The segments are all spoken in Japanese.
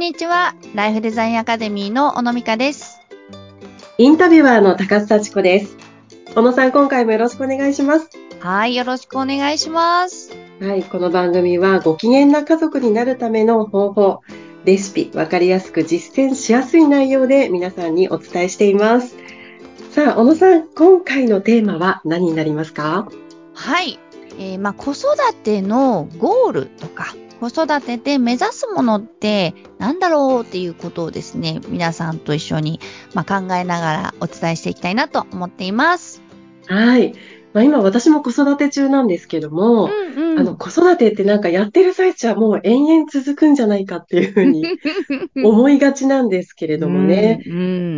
こんにちは。ライフデザインアカデミーの小野美香です。インタビュアーの高須幸子です。小野さん、今回もよろしくお願いします。はい、よろしくお願いします。はい、この番組はご機嫌な家族になるための方法、レシピ、わかりやすく実践しやすい内容で皆さんにお伝えしています。さあ、小野さん、今回のテーマは何になりますか？はい。えーまあ、子育てのゴールとか、子育てで目指すものって何だろうっていうことをですね、皆さんと一緒に、まあ、考えながらお伝えしていきたいなと思っています。はい。まあ、今私も子育て中なんですけども、うんあの、子育てってなんかやってる最中はもう延々続くんじゃないかっていうふうに 思いがちなんですけれどもね、うん。う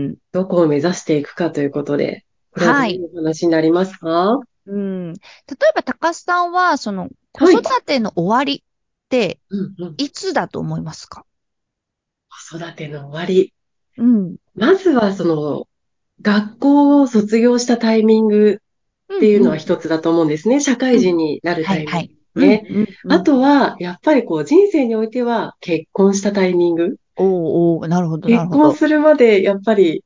んどこを目指していくかということで、これはどういうお話になりますか、うん。例えば、高須さんは、その、子はい育ての終わりいつだと思いますか？子育ての終わり。うん。まずはその、学校を卒業したタイミングっていうのは一つだと思うんですね。社会人になるタイミング。はいはいね。うんうんうんあとは、やっぱりこう人生においては結婚したタイミング。おうおうなるほど、なる結ほど。婚するまでやっぱり、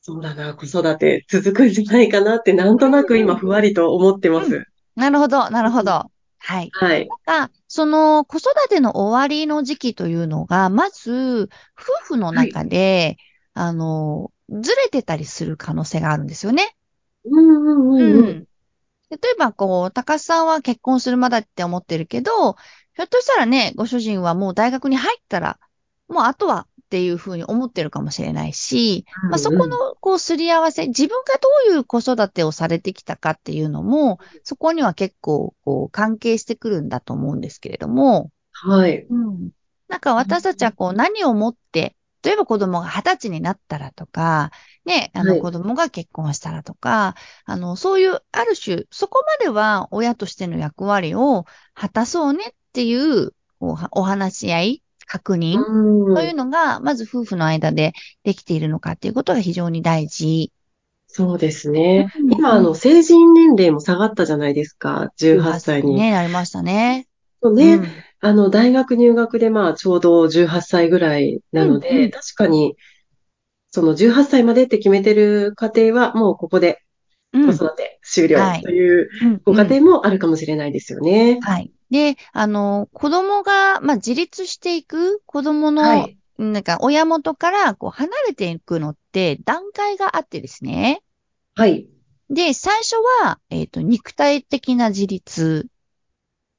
そうだな、子育て続くんじゃないかなってなんとなく今ふわりと思ってます。なるほど、なるほど。はい。はい。なんか、その子育ての終わりの時期というのが、まず、夫婦の中で、あの、ずれてたりする可能性があるんですよね。うんうんうんうん。例えば、こう、高須さんは結婚するまでって思ってるけど、ひょっとしたらね、ご主人はもう大学に入ったら、もうあとはっていうふうに思ってるかもしれないし、まあ、そこの、こう、すり合わせ、自分がどういう子育てをされてきたかっていうのも、そこには結構、こう、関係してくるんだと思うんですけれども、はい。うん。なんか私たちはこう何をもって、例えば子供が二十歳になったらとか、ね、あはいの子供が結婚したらとか、あの、そういうある種、そこまでは親としての役割を果たそうねっていうお話し合い、確認、うんというのが、まず夫婦の間でできているのかっていうことが非常に大事。そうですね。うん今、あの、成人年齢も下がったじゃないですか。18歳に。ね、なりましたね。そうね、うんあの、大学入学でまあ、ちょうど18歳ぐらいなのうんうで、ん確かに、その18歳までって決めてる家庭は、もうここでうん子育て終了はいといううんご家庭もあるかもしれないですよね。はい。で、あの、子供が、まあ、自立していく、子供の、はい。なんか、親元から、こう、離れていくのって、段階があってですね。はい。で、最初は、えっと、肉体的な自立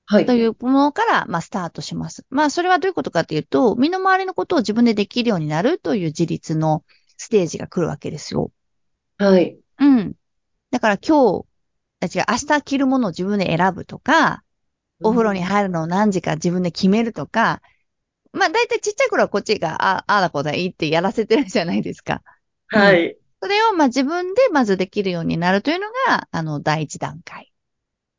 はいと。いうものから、まあ、スタートします。まあ、それはどういうことかというと、身の回りのことを自分でできるようになるという自立のステージが来るわけですよ。はい。うん。だから今日、あ違う、明日着るものを自分で選ぶとか、お風呂に入るのを何時か自分で決めるとか、まあ大体ちっちゃい頃はこっちが、あああだこだいいってやらせてるじゃないですか。はい。それをまあ自分でまずできるようになるというのが、あの、第一段階。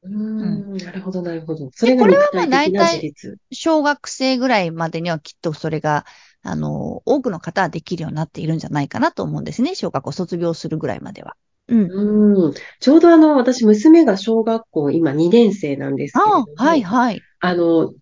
うーん、なるほど、なるほど。それがこれはまあ大体。小学生ぐらいまでにはきっとそれが、あの、多くの方はできるようになっているんじゃないかなと思うんですね。小学校卒業するぐらいまでは。うん。うん。ちょうどあの、私、娘が小学校、今2年生なんですけれどあはいはい。あの、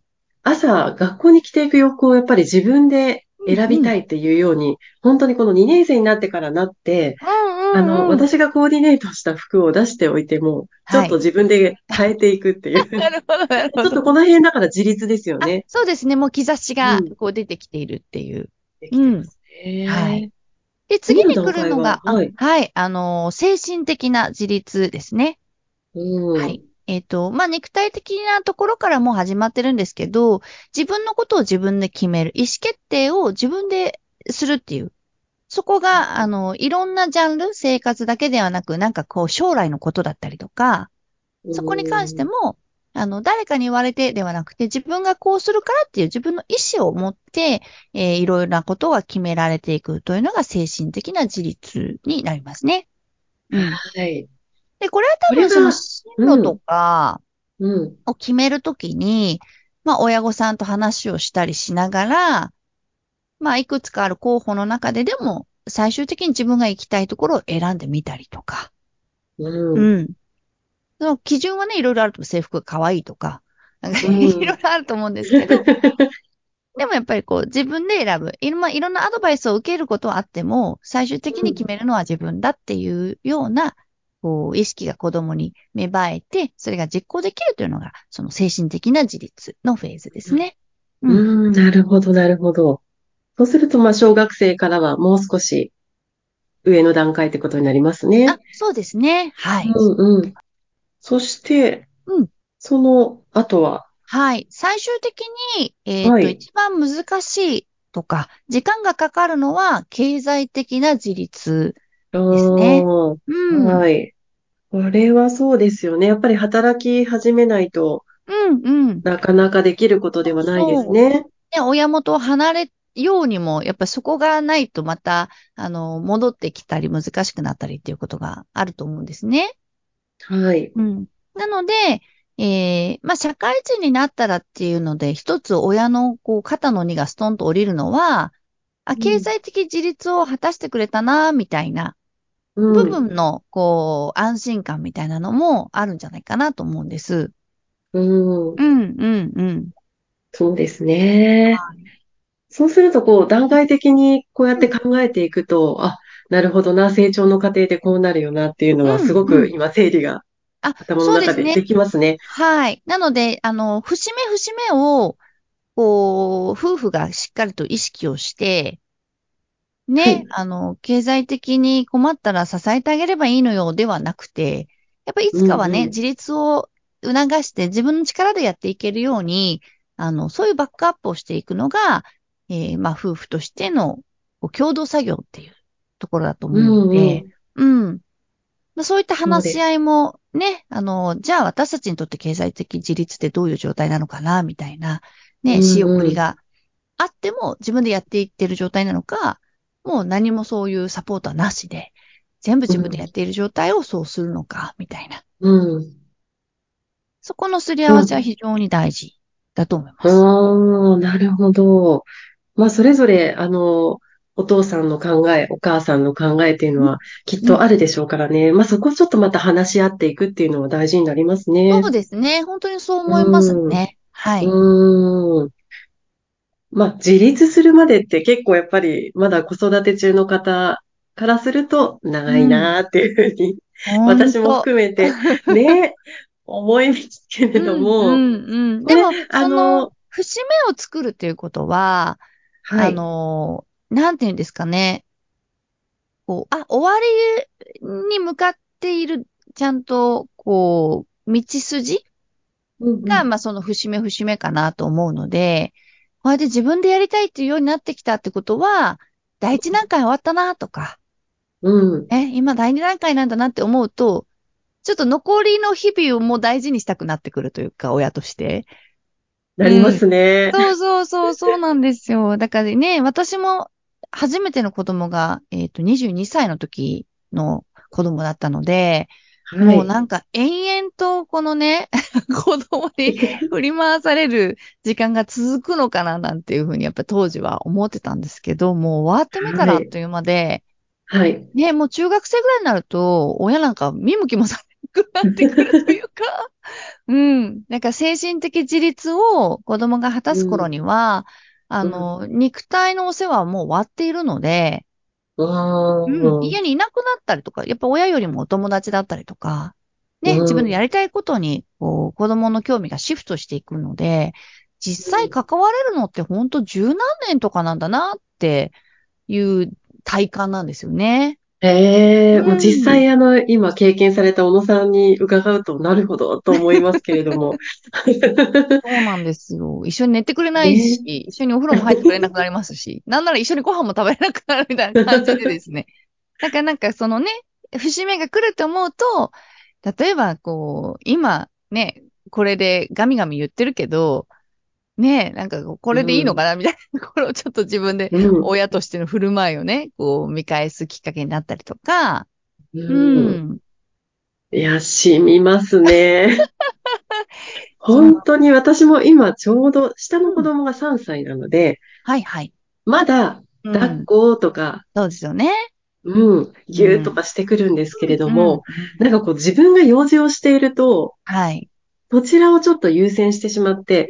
朝、学校に着ていく洋服をやっぱり自分で選びたいっていうように、本当にこの2年生になってからなって、うんうん、あの、私がコーディネートした服を出しておいても、ちょっとはい自分で変えていくっていう。なるほど、なるほどちょっと。この辺だから自立ですよあね。そうですね。もう兆しがうんこう出てきているっていう。できてますねはい。で、次に来るのが、ははいあはい、あのー、精神的な自立ですね。うん。はい。えっ、と、まあ、肉体的なところからもう始まってるんですけど、自分のことを自分で決める、意思決定を自分でするっていう。そこが、あの、いろんなジャンル、生活だけではなく、なんかこう、将来のことだったりとか、そこに関しても、あの、誰かに言われてではなくて、自分がこうするからっていう自分の意思を持って、えーいろいろなことが決められていくというのが精神的な自立になりますね。うん。はい。で、これは多分その進路とかうん。を決めるときに、まあ、親御さんと話をしたりしながら、まあ、いくつかある候補の中ででも、最終的に自分が行きたいところを選んでみたりとか。うん。うん。その基準はね、いろいろあると制服が可愛いとか、なんかうんいろいろあると思うんですけど、でもやっぱりこう自分で選ぶ。いろ,、まあ、いろんなアドバイスを受けることはあっても、最終的に決めるのは自分だっていうような、こう、意識が子供に芽生えて、それが実行できるというのが、その精神的な自立のフェーズですね。うーん、なるほど、なるほど。そうすると、まあ、小学生からはもう少し上の段階ってことになりますね。あ、そうですね。はい。うんうん。そして、うんその後は、はい。最終的に、えっ、と、はい一番難しいとか、時間がかかるのは、経済的な自立。ですねあうん。ーはい。これはそうですよね。やっぱり働き始めないとうん、うん。なかなかできることではないですね。ね、親元を離れようにも、やっぱりそこがないとまた、あの、戻ってきたり難しくなったりっていうことがあると思うんですね。はい。うん。なので、えー、まあ、社会人になったらっていうので、一つ親のこう肩の荷がストンと降りるのは、あ、ん経済的自立を果たしてくれたな、みたいなうん部分の、こう、安心感みたいなのもあるんじゃないかなと思うんです。うん。うん、うん、うん。そうですね。そうすると、こう、段階的にこうやって考えていくと、あ、なるほどな、成長の過程でこうなるよなっていうのは、うんすごうんく今、整理があ、頭のそうですね。きますね。はい。なので、あの、節目節目を、こう、夫婦がしっかりと意識をして、ね、はいあの、経済的に困ったら支えてあげればいいのよではなくて、やっぱりいつかはね、うんうん自立を促して自分の力でやっていけるように、あの、そういうバックアップをしていくのが、えーまあ、夫婦としてのこう共同作業っていうところだと思うので、うん。まあ、そういった話し合いもね、あの、じゃあ私たちにとって経済的自立ってどういう状態なのかな、みたいな、ね、うんうん仕送りがあっても自分でやっていってる状態なのか、もう何もそういうサポートはなしで、全部自分でやっている状態をそうするのか、みたいな。うん。そこのすり合わせは非常に大事だと思います。ああ、なるほど。まあ、それぞれ、あの、お父さんの考え、お母さんの考えっていうのはきっとあるでしょうからね。まあ、そこをちょっとまた話し合っていくっていうのは大事になりますね。そうですね。本当にそう思いますね。はい。うーん。まあ、自立するまでって結構やっぱりまだ子育て中の方からすると長いなーっていうふうに、私も含めてね、思いますけれども、うんうんうん。でも、あそのの、節目を作るっていうことは、あはい。の、なんていうんですかね。こう、あ、終わりに向かっている、ちゃんと、こう、道筋が、まあ、その節目節目かなと思うので、こうやって自分でやりたいっていうようになってきたってことは、第一段階終わったなとか、うん。え、今第二段階なんだなって思うと、ちょっと残りの日々をもう大事にしたくなってくるというか、親として。なりますね。そうそうそう、そうなんですよ。だからね、私も初めての子供が、えっ、と、22歳の時の子供だったので、はい。もうなんか延々とこのね、子供に振り回される時間が続くのかななんていうふうにやっぱ当時は思ってたんですけど、もう終わってみたらあっという間で、はい。ね、もう中学生ぐらいになると、親なんか見向きもされなくなってくるというか、うん。なんか精神的自立を子供が果たす頃には、あの、肉体のお世話はもう終わっているので、あうん、ー家にいなくなったりとか、やっぱ親よりもお友達だったりとか、ね、うん。自分のやりたいことに、こう、子供の興味がシフトしていくので、実際関われるのってほんと十何年とかなんだなっていう体感なんですよね。ええうんもう実際あの、今経験された小野さんに伺うと、なるほど、と思いますけれども。そうなんですよ。一緒に寝てくれないし、一緒にお風呂も入ってくれなくなりますし、なんなら一緒にご飯も食べれなくなるみたいな感じでですね。だからなんかそのね、節目が来ると思うと、例えばこう、今ね、これでガミガミ言ってるけど、ね、なんかこれでいいのかなみたいなところをちょっと自分でうん親としての振る舞いをね、こう見返すきっかけになったりとか、ううんん。いや、染みますね。本当に私も今ちょうど下の子供が3歳なので、はいはい。まだうん抱っことか、そうですよね。うん、ぎゅーっとかしてくるんですけれども、うん、なんかこう自分が用事をしていると、はい。そちらをちょっと優先してしまって、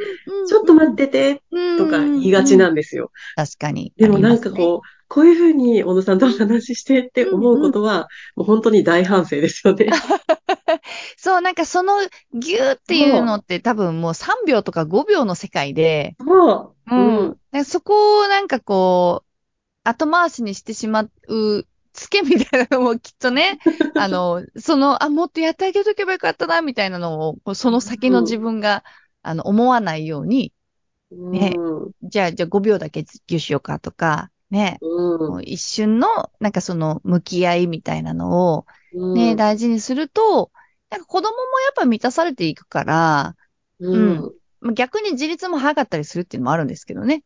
ちょっと待ってて、てとか言いがちなんですよ。確かに。でもなんかう。こう、こういうふうに小野さんとお話ししてって思うことは、もう本当に大反省ですよね。そう、なんかそのギューっていうのって多分もう3秒とか5秒の世界で、もう、うん。うん。そこをなんかこう、後回しにしてしまう、ツケみたいなのもきっとね、あの、その、あ、もっとやってあげとけばよかったな、みたいなのを、その先の自分が、あの、思わないように、ねうん。じゃあ、じゃあ5秒だけギューしようかとか、ね、うん一瞬の、なんかその、向き合いみたいなのを、ね、うん大事にすると、なんか子供もやっぱ満たされていくから、うん。まあ逆に自立も早かったりするっていうのもあるんですけどね。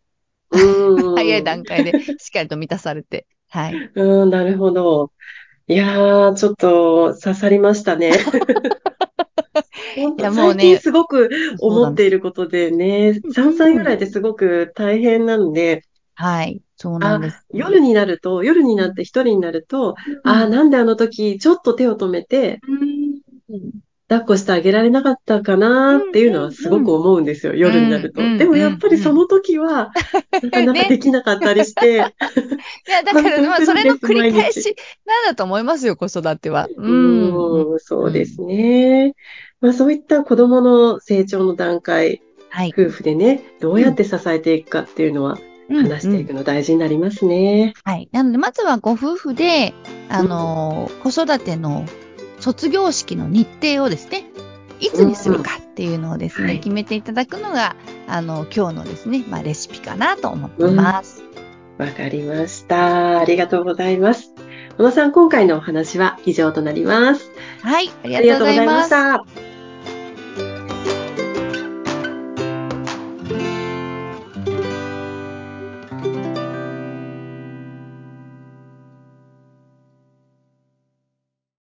うん。早い段階でしっかりと満たされて。はい。うん、なるほど。いやー、ちょっと刺さりましたね。本当いやもうね最近すごく思っていることでね、3歳ぐらいですごく大変なんで、はい。そうなあんです。、夜になると、夜になって一人になると、あー、なんであの時ちょっと手を止めて、うん抱っこしてあげられなかったかなっていうのはすごく思うんですよ、夜になるとうん。でもやっぱりその時は、なかなかできなかったりして、いや、だから、まあ、それの繰り返毎しなんだと思いますよ、子育ては。う。うんん、そうですね。まあそういった子供の成長の段階、はい。夫婦でね、どうやって支えていくかっていうのは話していくの大事になりますね。はい。なので、まずはご夫婦で、あのー、子育ての卒業式の日程をですね、いつにするかっていうのをですね、はい決めていただくのが、あの、今日のですね、まあ、レシピかなと思ってます。わかりました。ありがとうございます。小野さん、今回のお話は以上となります。はい。あり。がとうございました。